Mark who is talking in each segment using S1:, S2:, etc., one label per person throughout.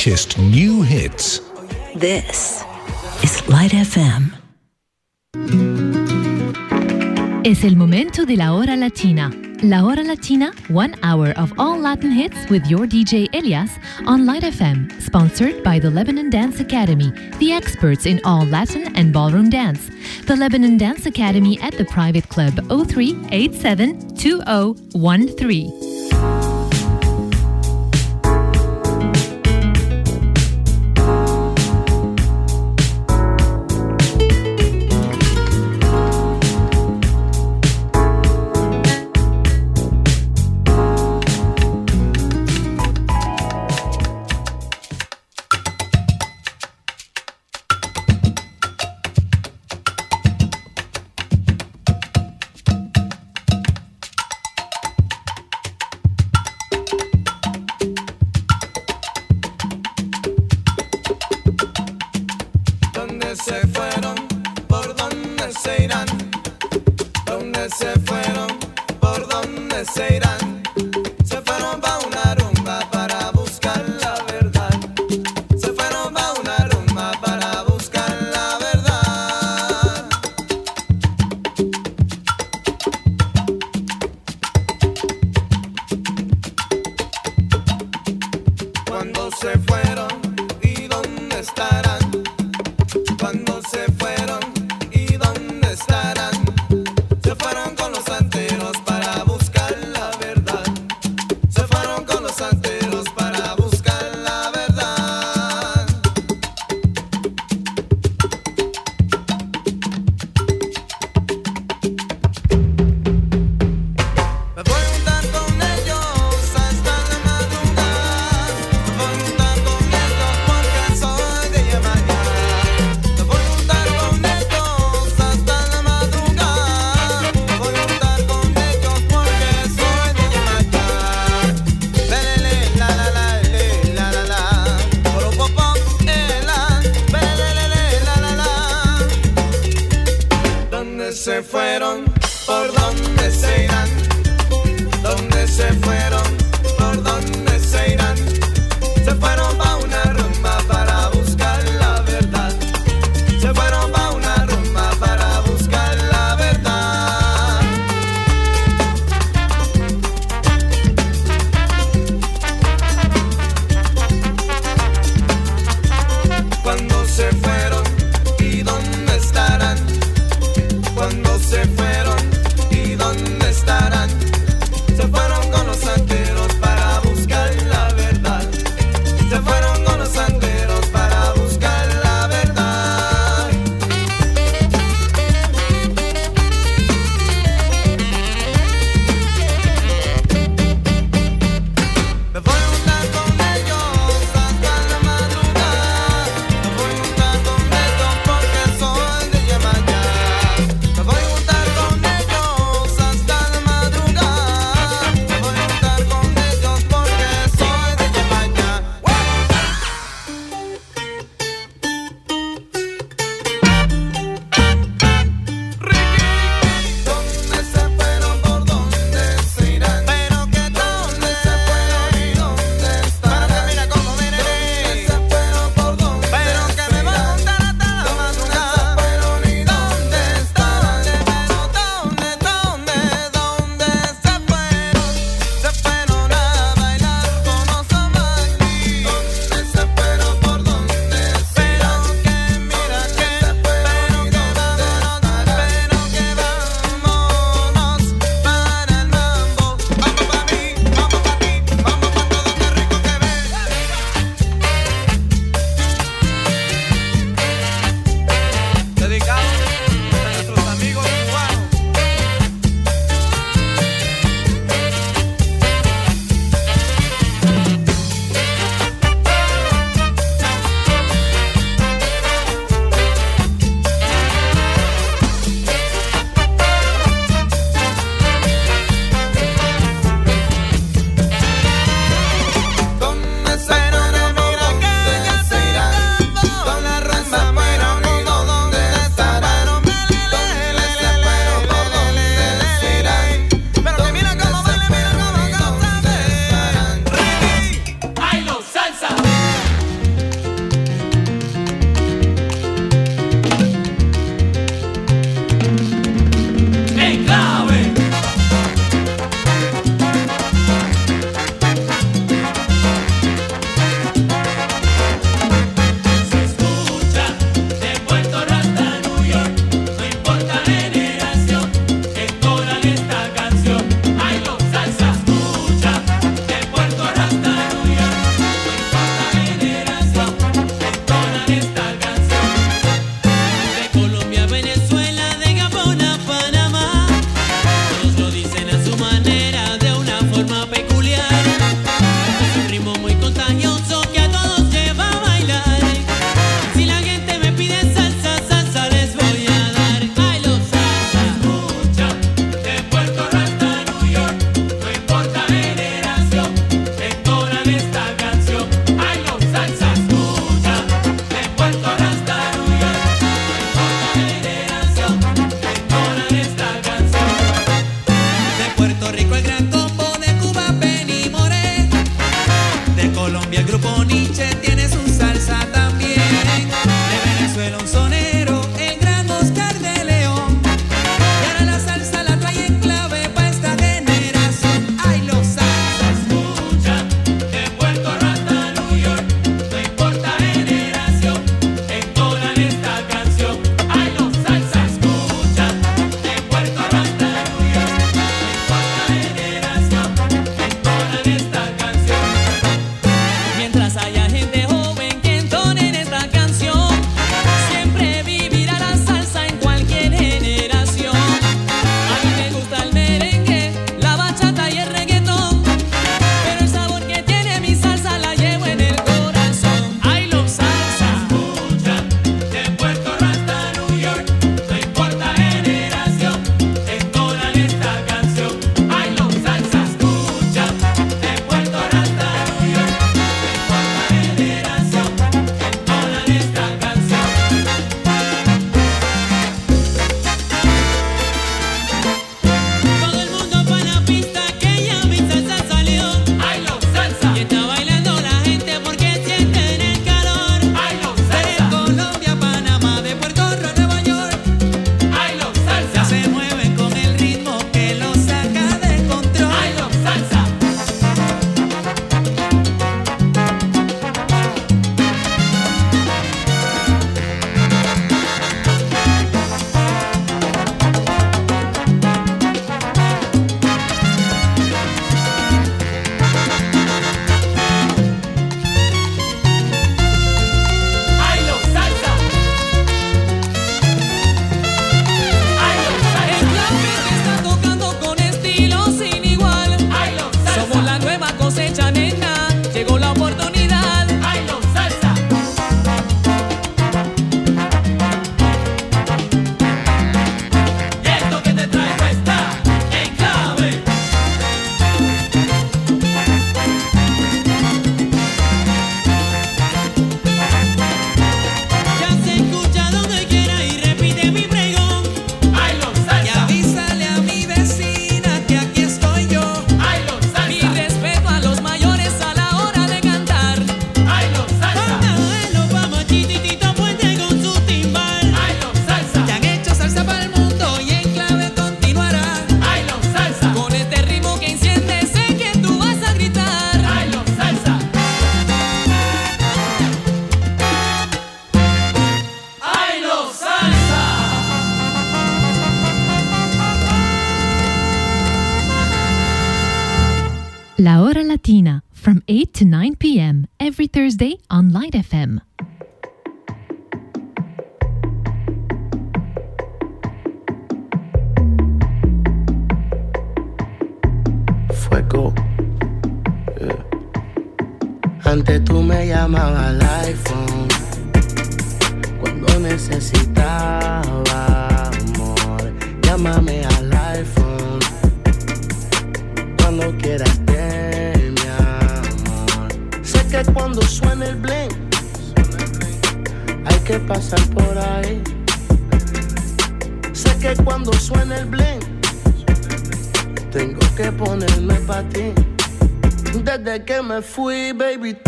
S1: freshest new hits.
S2: This is Light FM.
S3: Es el momento de la hora latina. La hora latina, one hour of all Latin hits with your DJ Elias on Light FM, sponsored by the Lebanon Dance Academy, the experts in all Latin and ballroom dance. The Lebanon Dance Academy at the private club
S4: 03872013.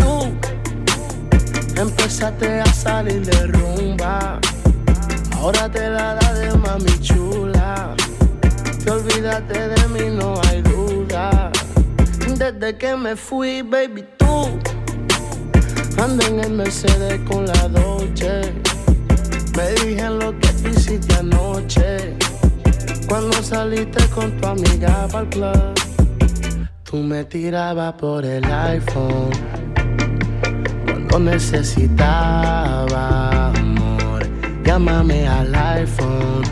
S4: tú
S5: empezaste a salir de rumba. Ahora te la da de mami chula. Te olvídate de mí, no hay duda. Desde que me fui, baby, tú ando en el Mercedes con la Dolce. Me dije lo que hiciste anoche. Cuando saliste con tu amiga para el club, tú me tirabas por el iPhone tiempo necesitaba amor. Llámame al iPhone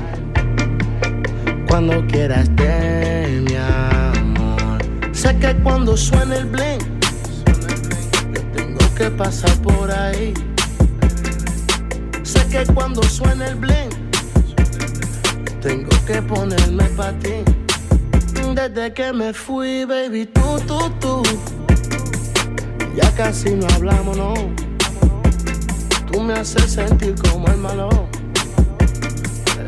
S5: cuando quieras de mi amor. Sé que cuando suene el bling, yo tengo que pasar por ahí. Sé que cuando suene el blink, tengo que ponerme para ti. Desde que me fui, baby, tú, tú, tú ya casi no hablamos, no. Tú me haces sentir como el malo.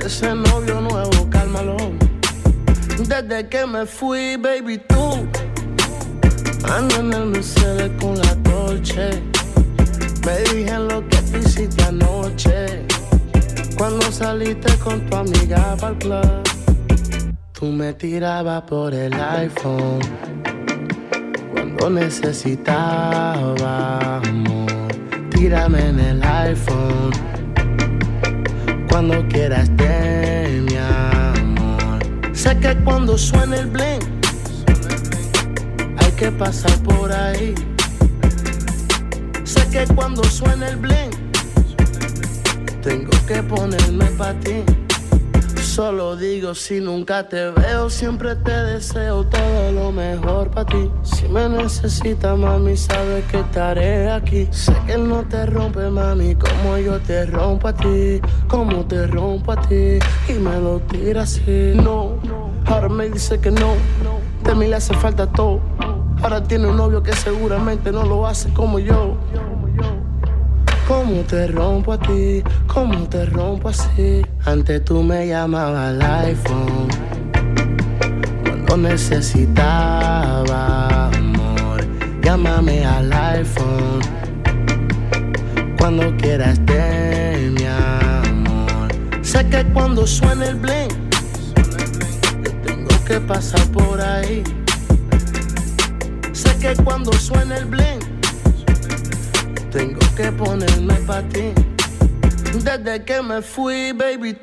S5: Ese novio nuevo, cálmalo. Desde que me fui, baby, tú. Ando en el Mercedes con la Dolce. Me dije lo que te hiciste anoche. Cuando saliste con tu amiga para el club. Tú me tirabas por el iPhone. Cuando necesitaba amor. Tírame en el iPhone. Cuando quieras de mi amor. Sé que cuando suena el bling hay que pasar por ahí. Sé que cuando suena el bling, tengo que ponerme para ti. Solo digo si nunca te veo, siempre te deseo todo lo mejor para ti. Si me necesitas, mami, sabes que estaré aquí. Sé que no te rompe, mami, como yo te rompo a ti, como te rompo a ti. Y me lo tira así. No, ahora me dice que no, de mí le hace falta todo. Ahora tiene un novio que seguramente no lo hace como yo. Como te rompo a ti, como te rompo así. Antes tú me llamabas al iPhone. Cuando necesitaba amor, llámame al iPhone. Cuando quieras de mi amor. Sé que cuando suena el bling, yo tengo que pasar por ahí. Sé que cuando suena el bling tengo que ponerme para ti. Desde que me fui, baby.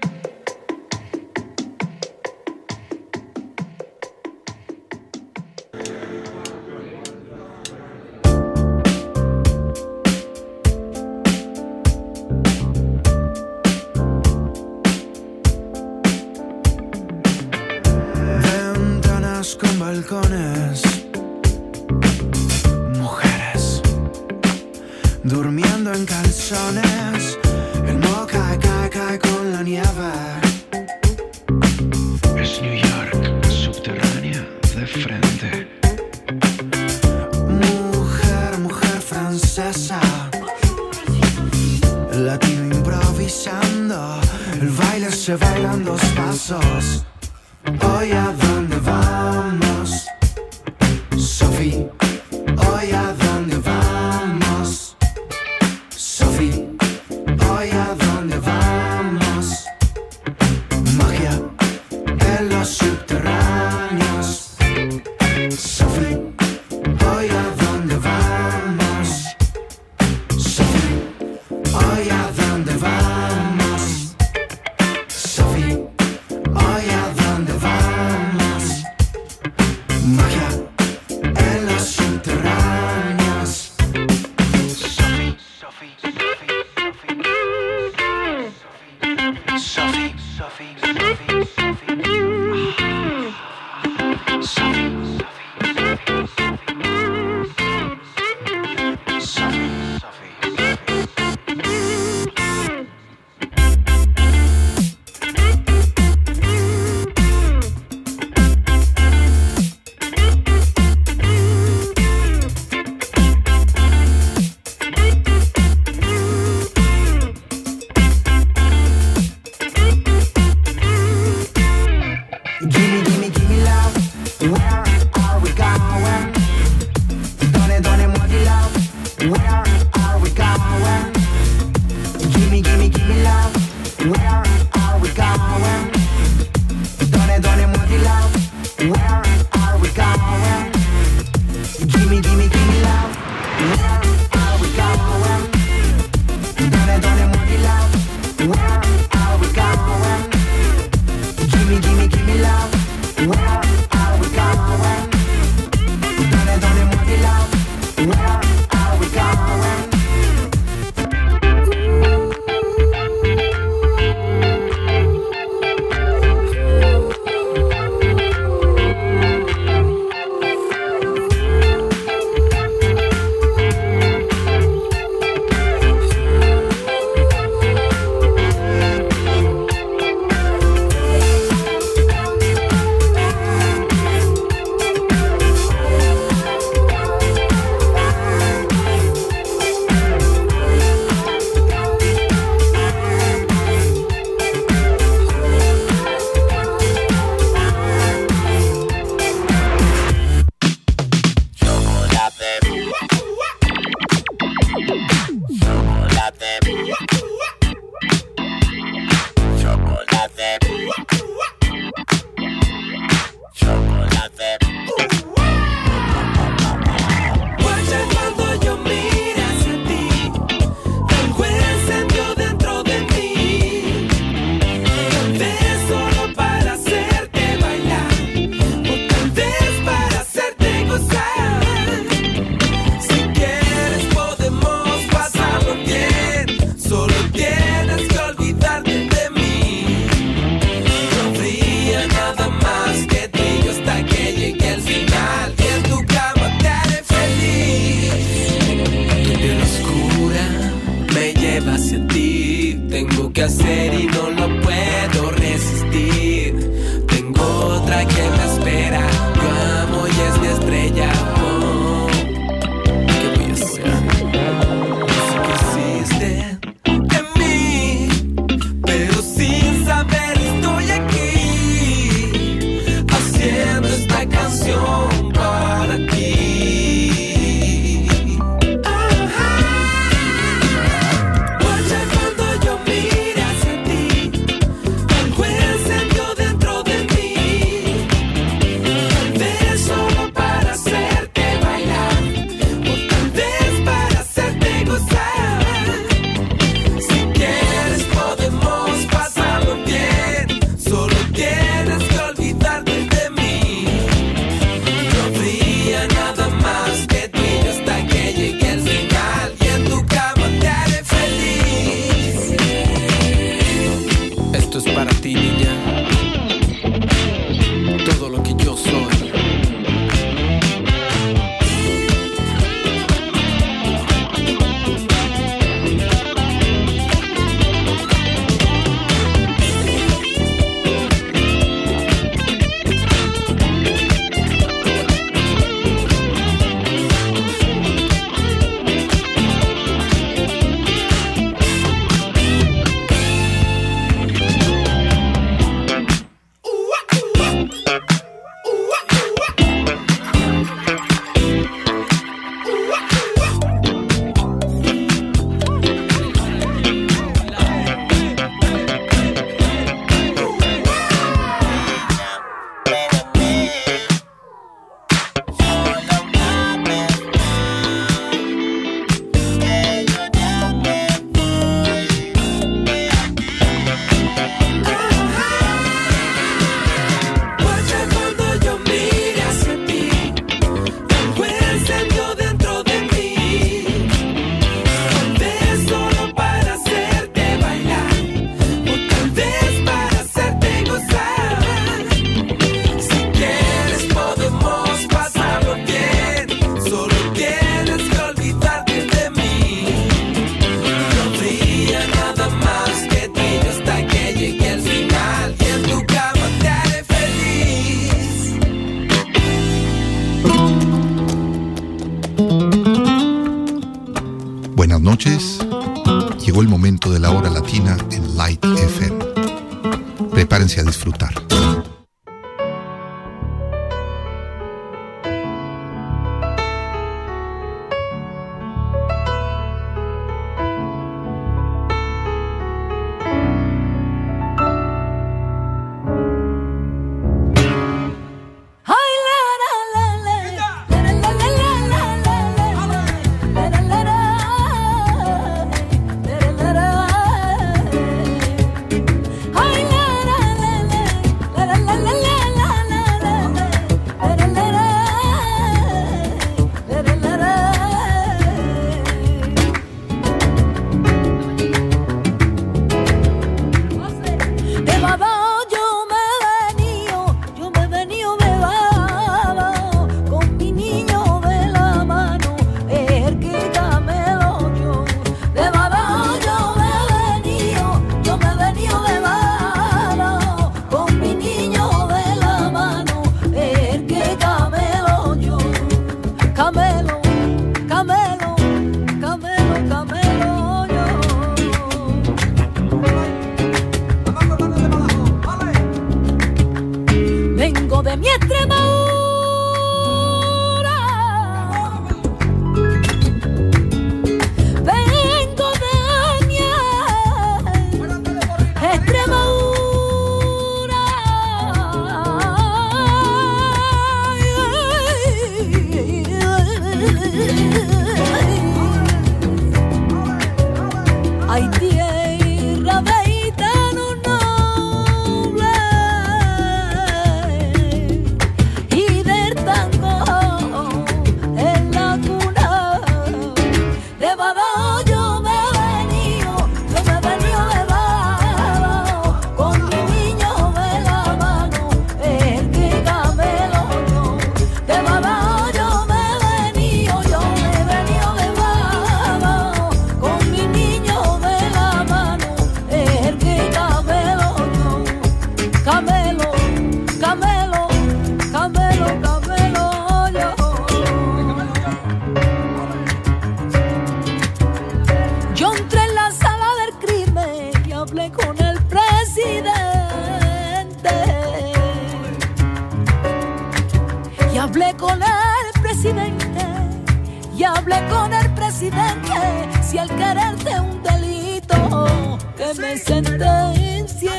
S6: si al quererte un delito que me sentencia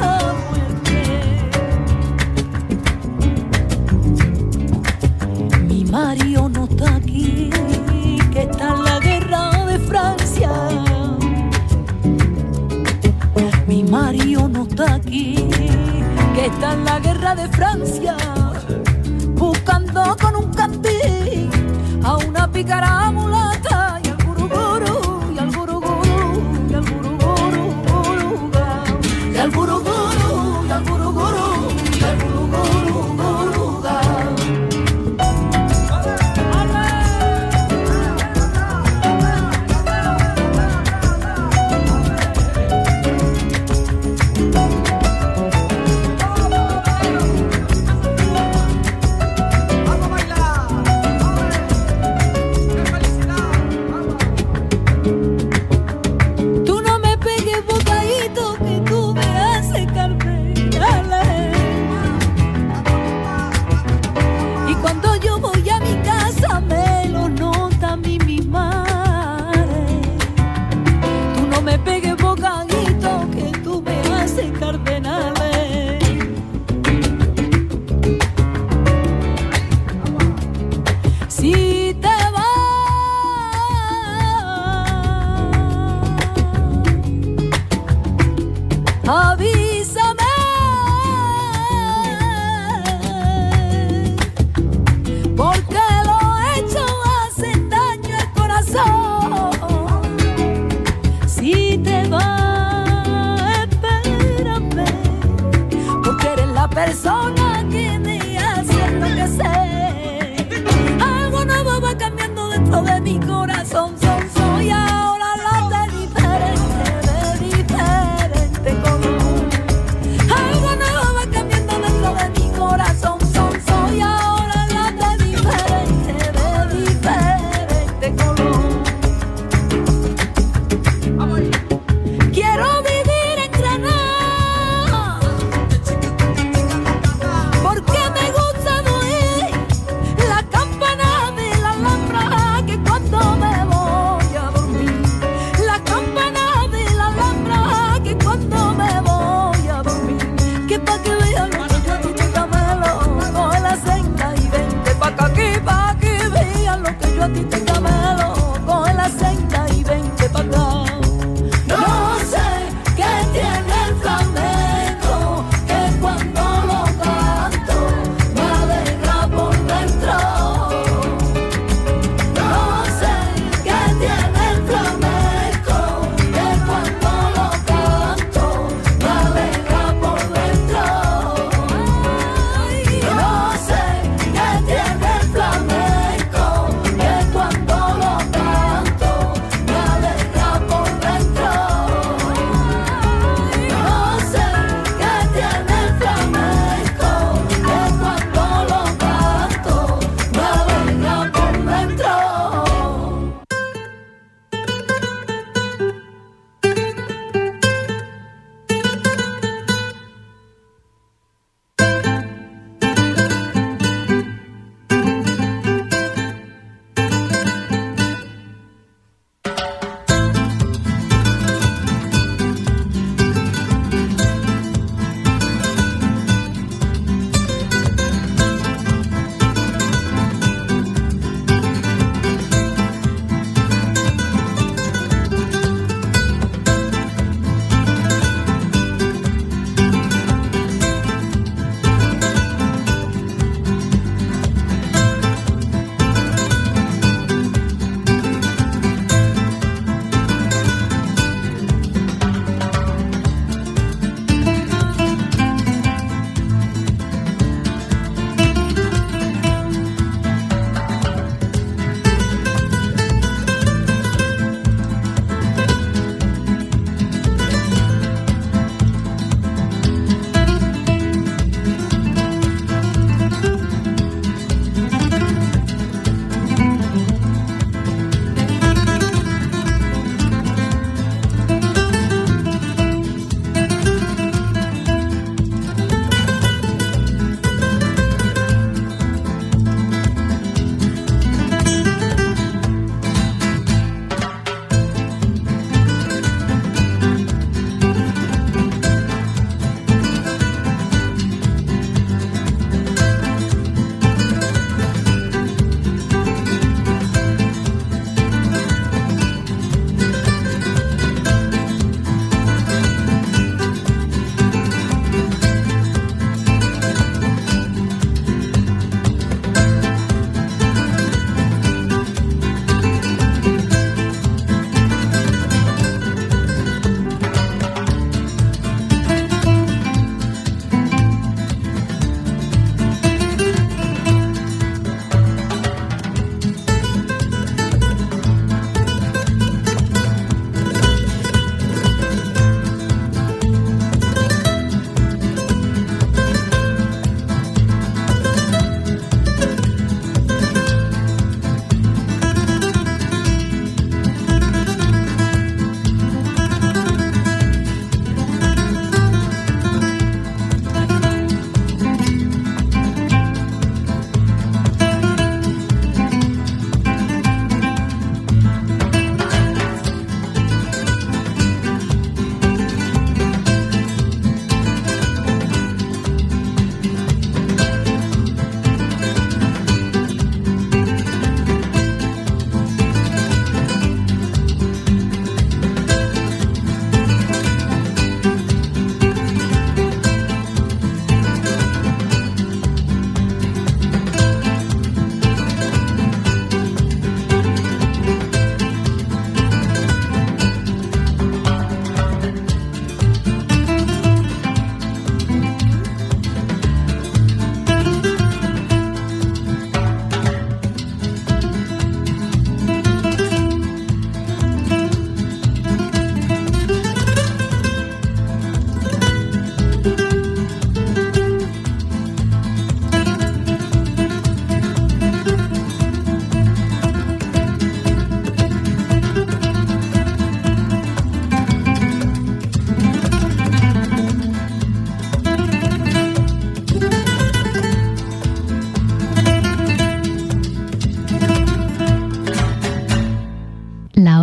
S6: a muerte. Pues, mi Mario no está aquí, que está en la guerra de Francia. Mi Mario no está aquí, que está en la guerra de Francia, buscando con un candil a una picara mulata.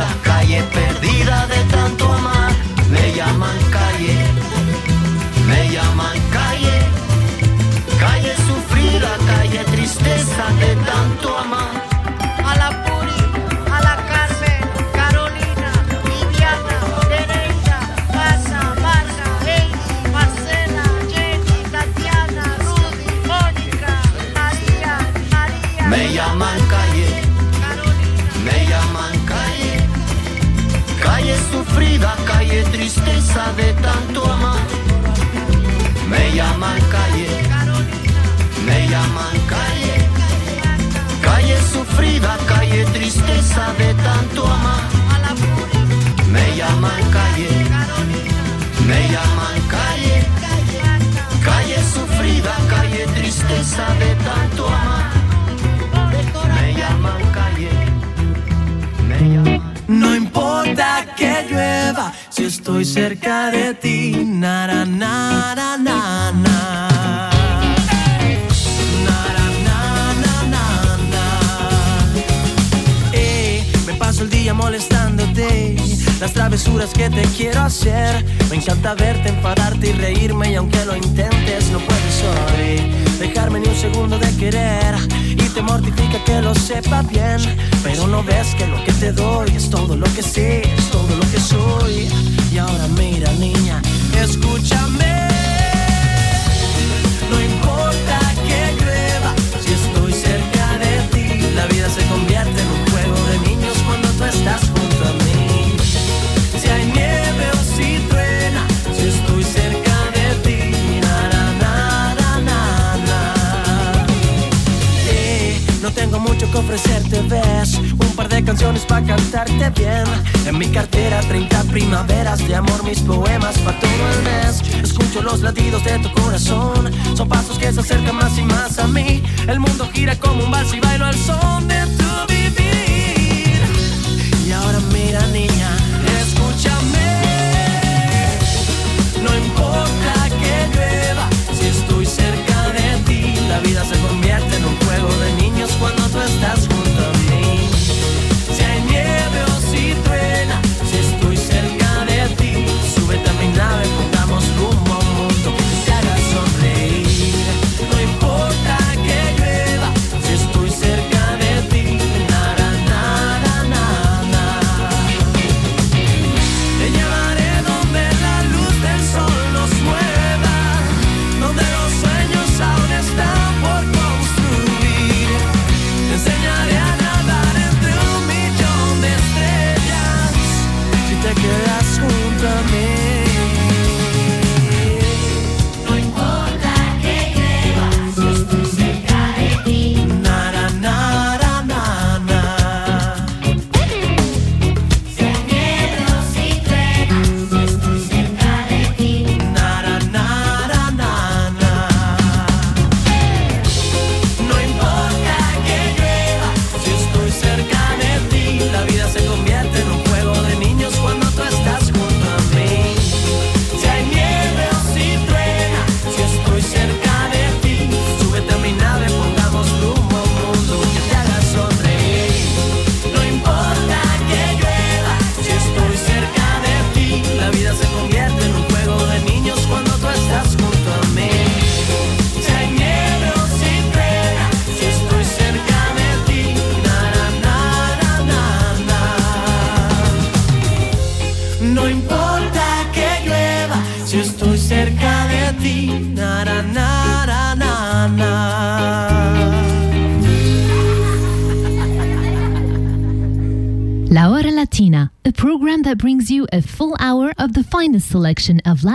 S7: 다. like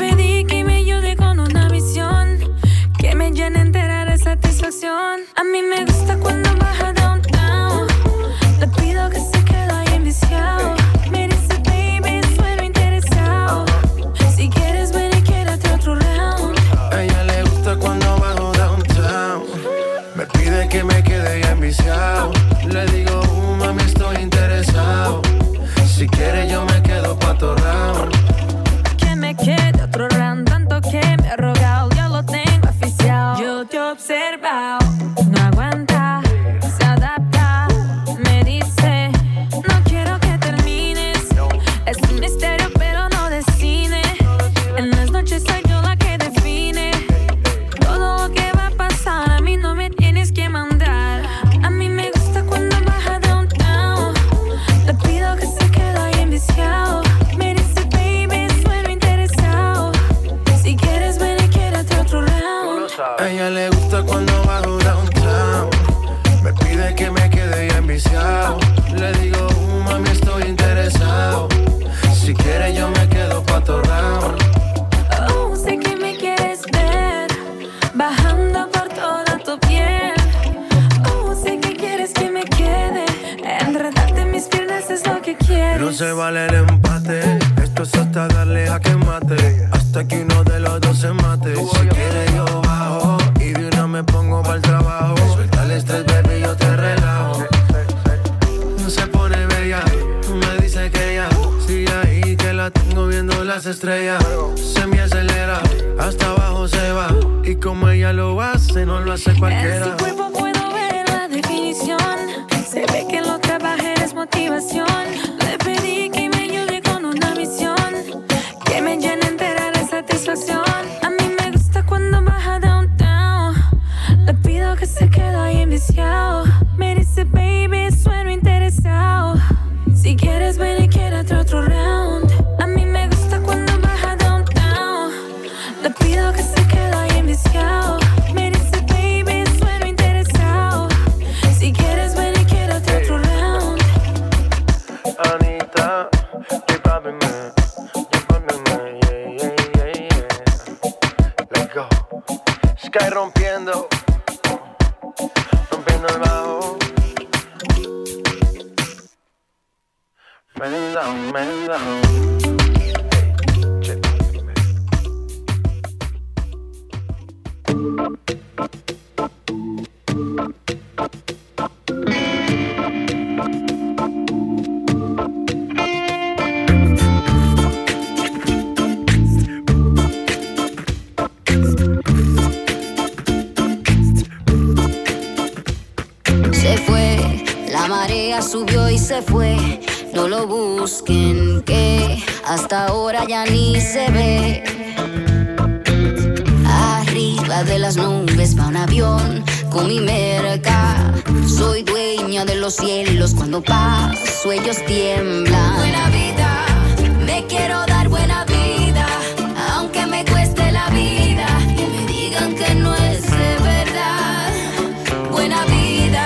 S8: pedí que me ayude con una visión, que me llene entera de satisfacción. A mí me gusta cuando
S5: Sky rompiendo. Rompiendo el bajo.
S9: Cuando paso ellos tiemblan. Buena vida, me quiero dar buena vida, aunque me cueste la vida y me digan que no es de verdad. Buena vida,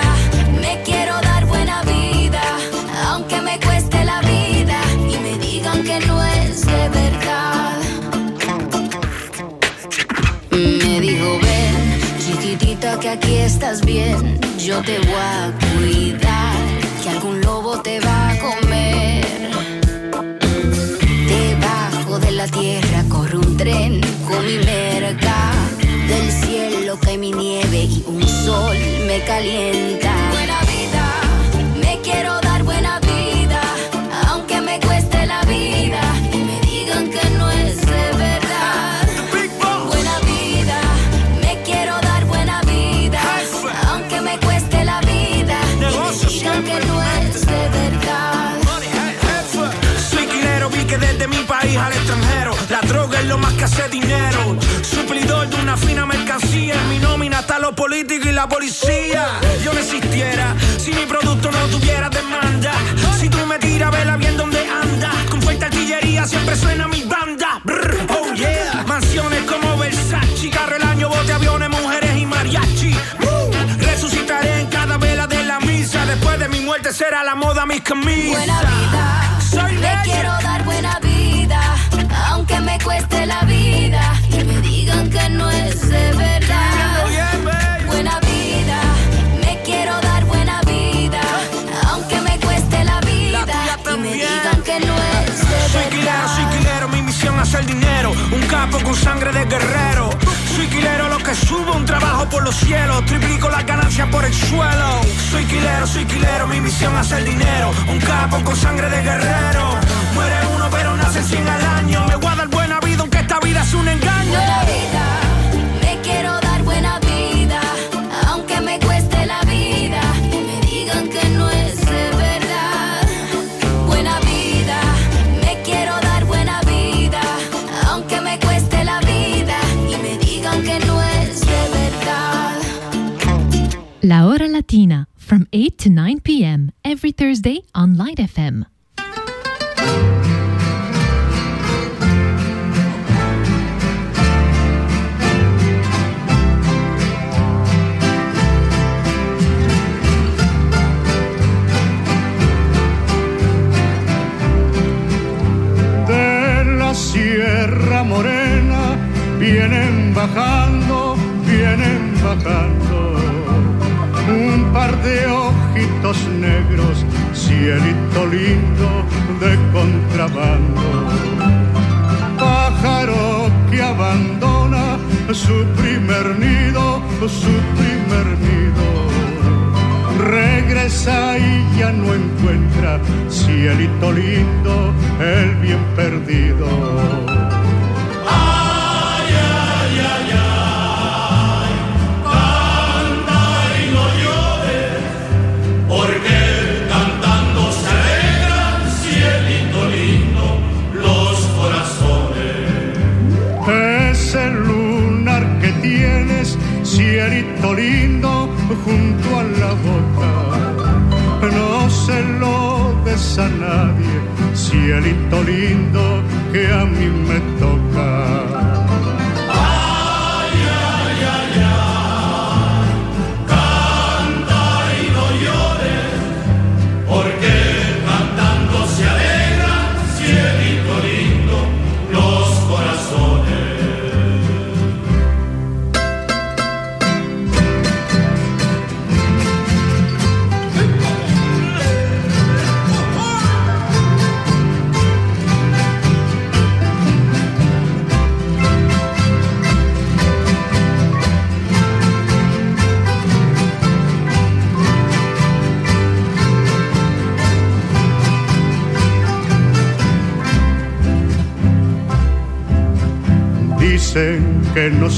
S9: me quiero dar buena vida, aunque me cueste la vida y me digan que no es de verdad. Me dijo, ven, chiquitita, que aquí estás bien, yo te voy Del cielo cae mi nieve y un sol me calienta. Buena vida, me quiero dar buena vida, aunque me cueste la vida y me digan que no es de verdad. Buena vida, me quiero dar buena vida, aunque me cueste la vida y me digan que no es de verdad.
S10: Soy quilero, vi que desde mi país al extranjero La droga es lo más que hace dinero los políticos y la policía. Yo no existiera si mi producto no tuviera demanda. Si tú me tiras, vela bien donde anda Con fuerte artillería siempre suena mi banda. Oh yeah. Mansiones como Versace Carro el año, bote, aviones, mujeres y mariachi. Resucitaré en cada vela de la misa. Después de mi muerte será la moda mis camisas Soy quilero, lo que subo, un trabajo por los cielos. Triplico las ganancias por el suelo. Soy quilero, soy quilero, mi misión hacer dinero. Un capo con sangre de guerrero. Muere uno, pero nace 100 al año. Me voy a dar buena vida, aunque esta vida es un engaño.
S9: Buena vida,
S7: Latina from 8 to 9 p.m. every Thursday on Light FM.
S11: de la Sierra Morena vienen bajando, vienen bajando de ojitos negros, cielito lindo de contrabando. Pájaro que abandona su primer nido, su primer nido regresa y ya no encuentra cielito lindo, el bien perdido.
S12: Lindo,
S11: junto a la boca. No se lo des a nadie, cielito lindo, que a mí me toca.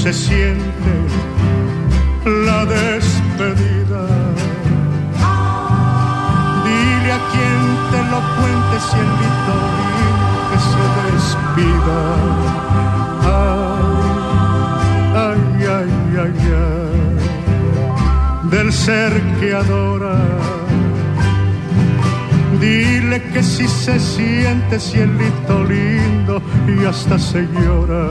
S12: Se
S11: siente la despedida. Dile a quien te lo cuente, cielito lindo, que se despida. Ay, ay, ay, ay, ay, del ser que adora. Dile que si se siente cielito lindo y hasta se llora.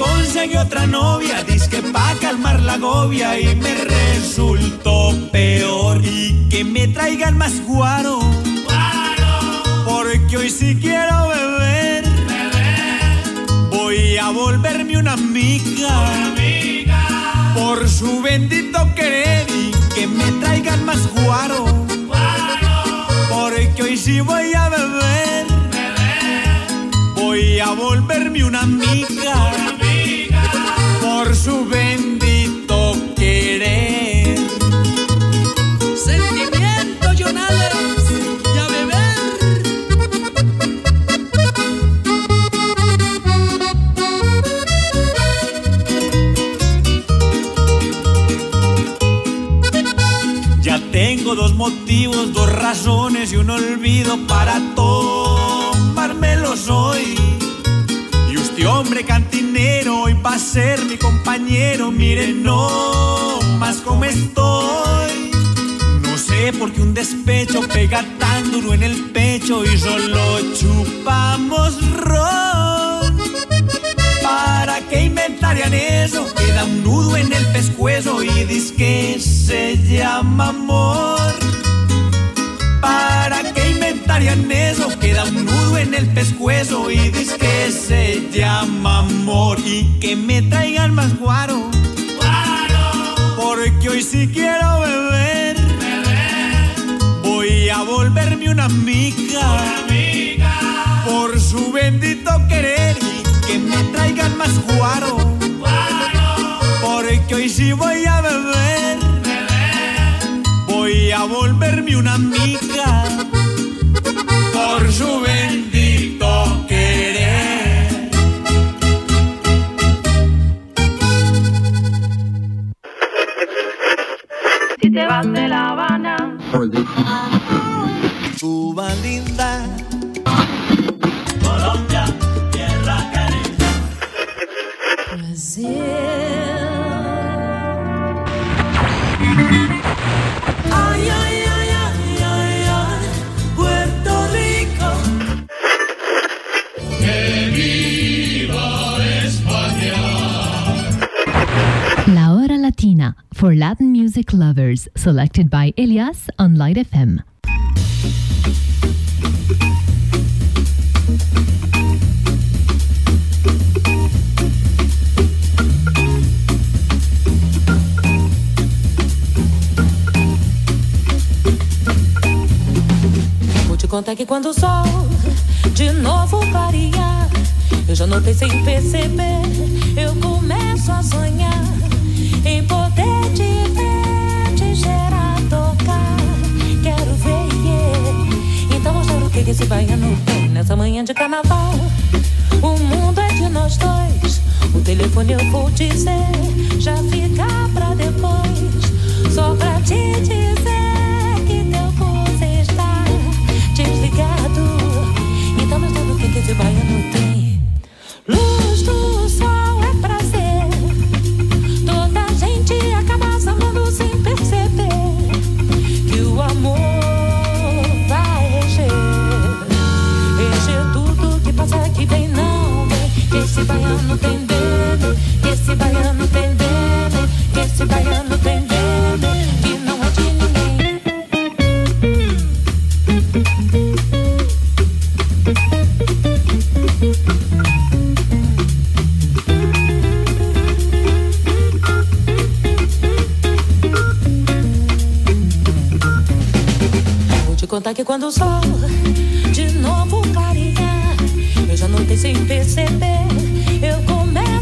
S13: Conseguí otra novia, disque pa' calmar la agobia y me resultó peor. Y que me traigan más guaro, porque hoy sí quiero beber. Voy a volverme una amiga, por su bendito querer y que me traigan más guaro. Porque hoy sí voy a beber. Voy a volverme una amiga. Dos razones y un olvido para tomármelos hoy. Y usted, hombre cantinero, hoy va a ser mi compañero. Miren, no más como estoy. No sé por qué un despecho pega tan duro en el pecho y solo chupamos ron. ¿Para qué inventarían eso? Queda un nudo en el pescuezo y dice que se llama amor. ¿Para qué inventarían eso? Queda un nudo en el pescuezo y dice que se llama amor. Y que me traigan más guaro. Porque hoy sí quiero beber. Voy a volverme una amiga. Por su bendito querer y que me traigan más guaro. Porque hoy sí voy a volverme una amiga. Por su bendito querer.
S14: Si te vas de La Habana,
S13: Cuba linda.
S7: Latina for Latin music lovers, selected by Elias on Light FM.
S14: Vou te contar que quando o sol de novo clarear, eu já notei sem perceber, eu começo a sonhar que que esse baiano tem nessa manhã de carnaval. O mundo é de nós dois. O telefone eu vou dizer, já fica pra depois. Só pra te dizer que teu pulso está desligado. Então tudo que que esse baiano tem. Luz do baiano tem. Que esse baiano tem. Que esse baiano tem medo. Que não é de ninguém. Vou te contar que quando o sol de novo clarear, eu já notei sem perceber,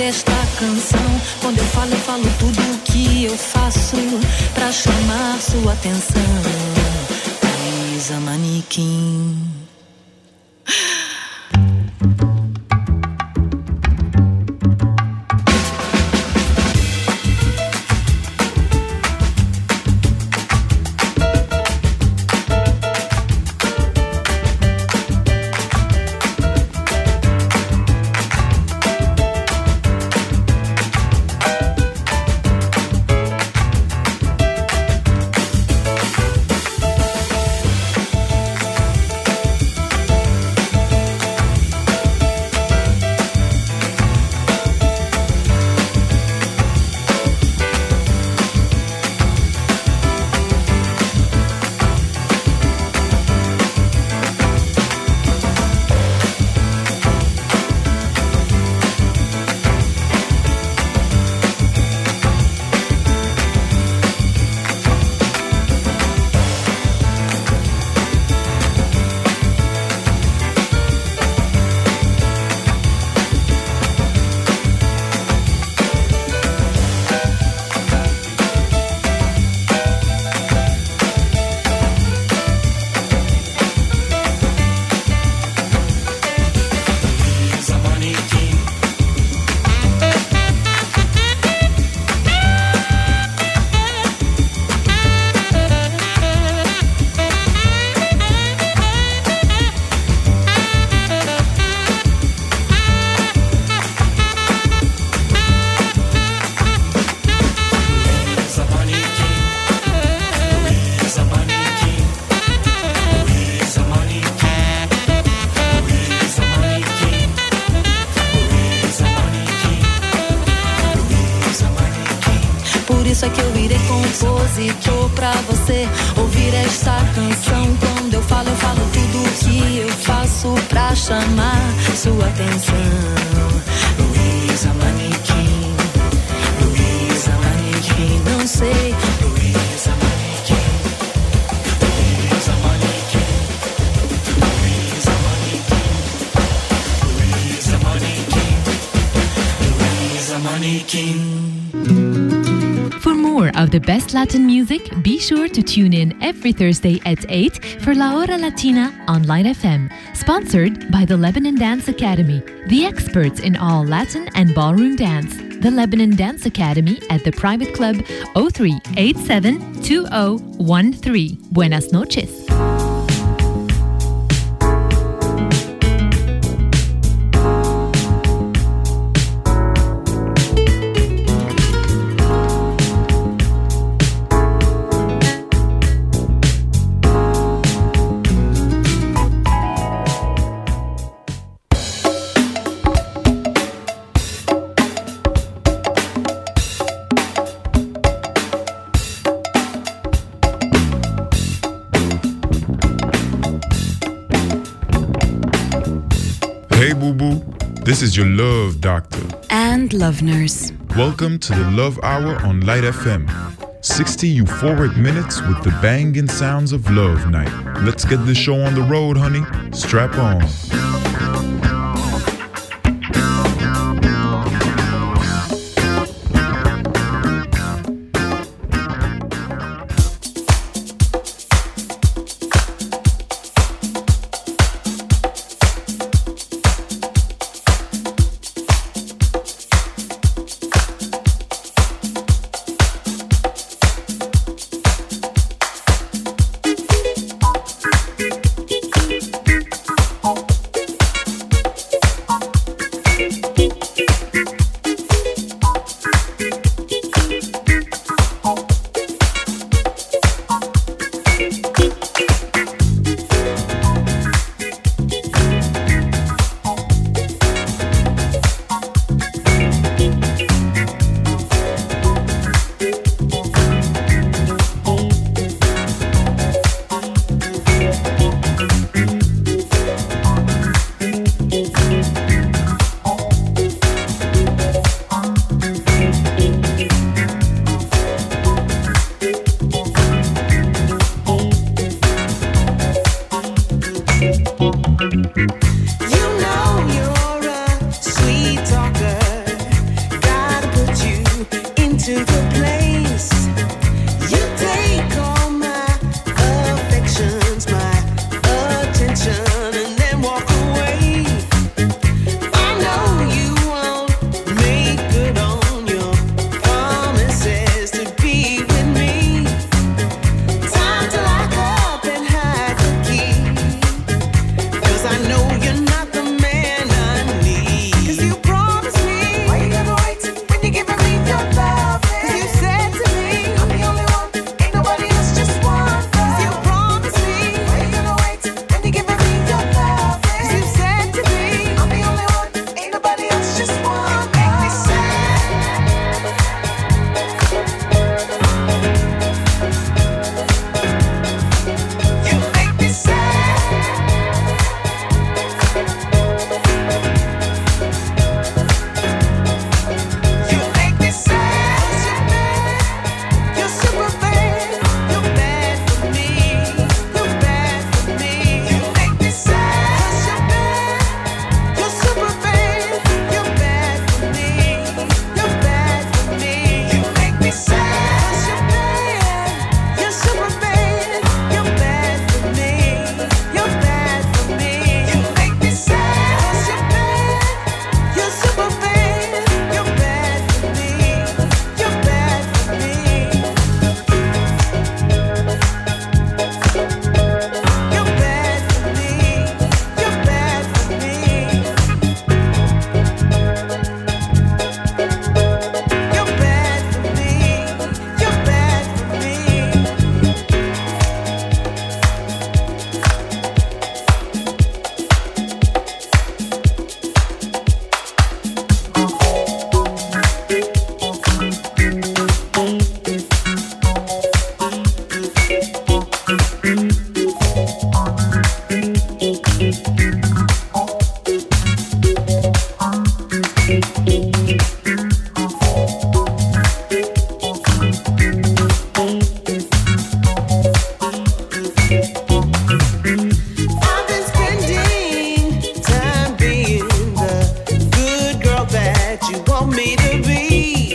S15: ouvir esta canção. Quando eu falo, eu falo tudo o que eu faço pra chamar sua atenção. Thaisa Manequim. sua atenção. Luísa Manequim, Luísa Manequim, não sei. Luísa Manequim, Luísa Manequim, Luísa Manequim, Luísa Manequim, Luísa Manequim.
S3: more of the best Latin music, be sure to tune in every Thursday at 8 for La Hora Latina on FM, sponsored by the Lebanon Dance Academy, the experts in all Latin and ballroom dance. The Lebanon Dance Academy at the private club 0387 2013. Buenas noches.
S16: Is your love doctor.
S2: And love nurse.
S16: Welcome to the Love Hour on Light FM. 60 euphoric minutes with the banging sounds of love night. Let's get this show on the road, honey. Strap on. to the to be.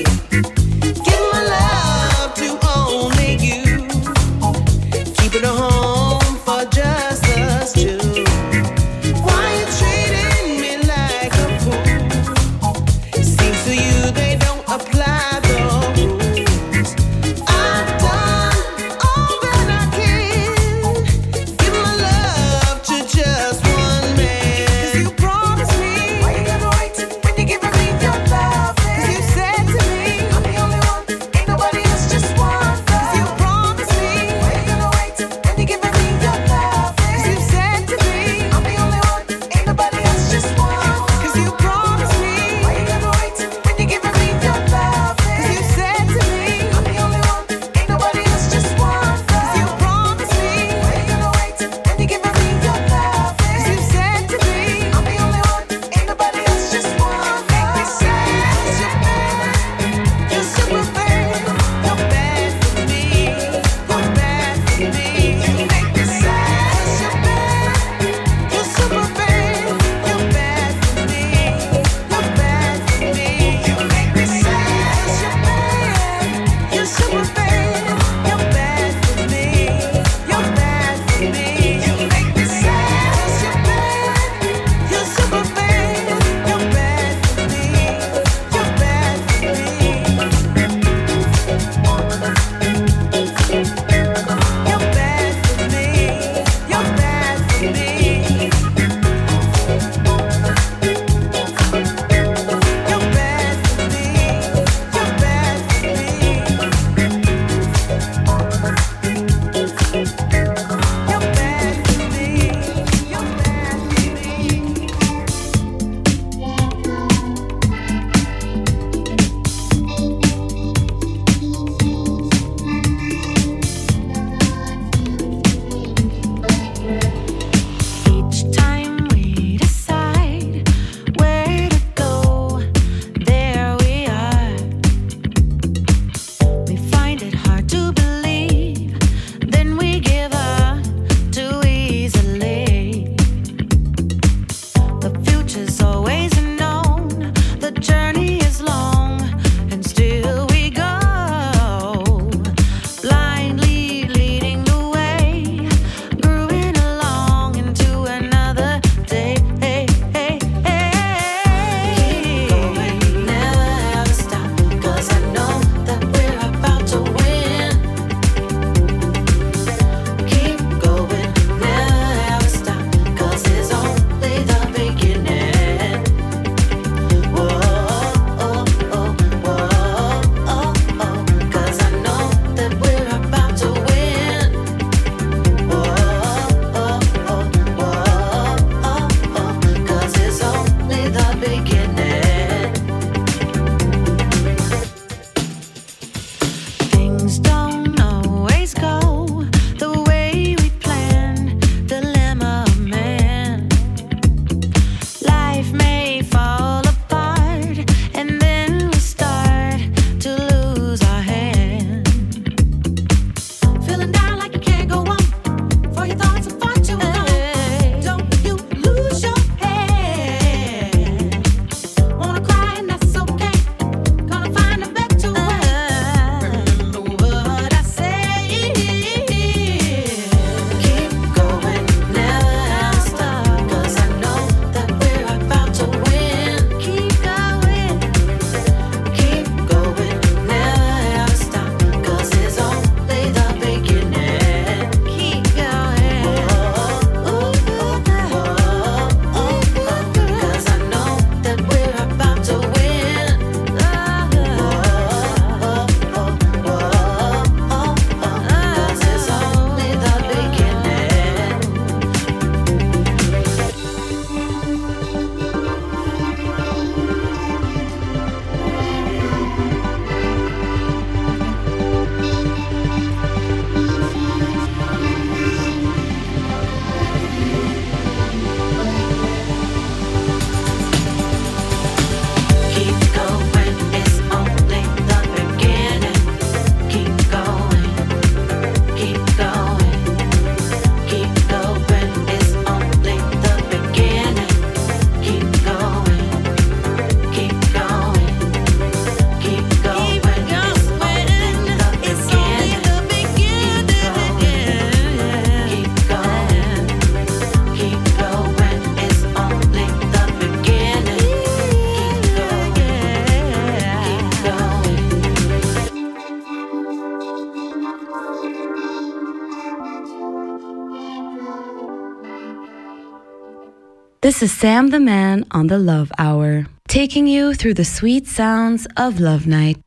S2: This is Sam the Man on the Love Hour, taking you through the sweet sounds of Love Night.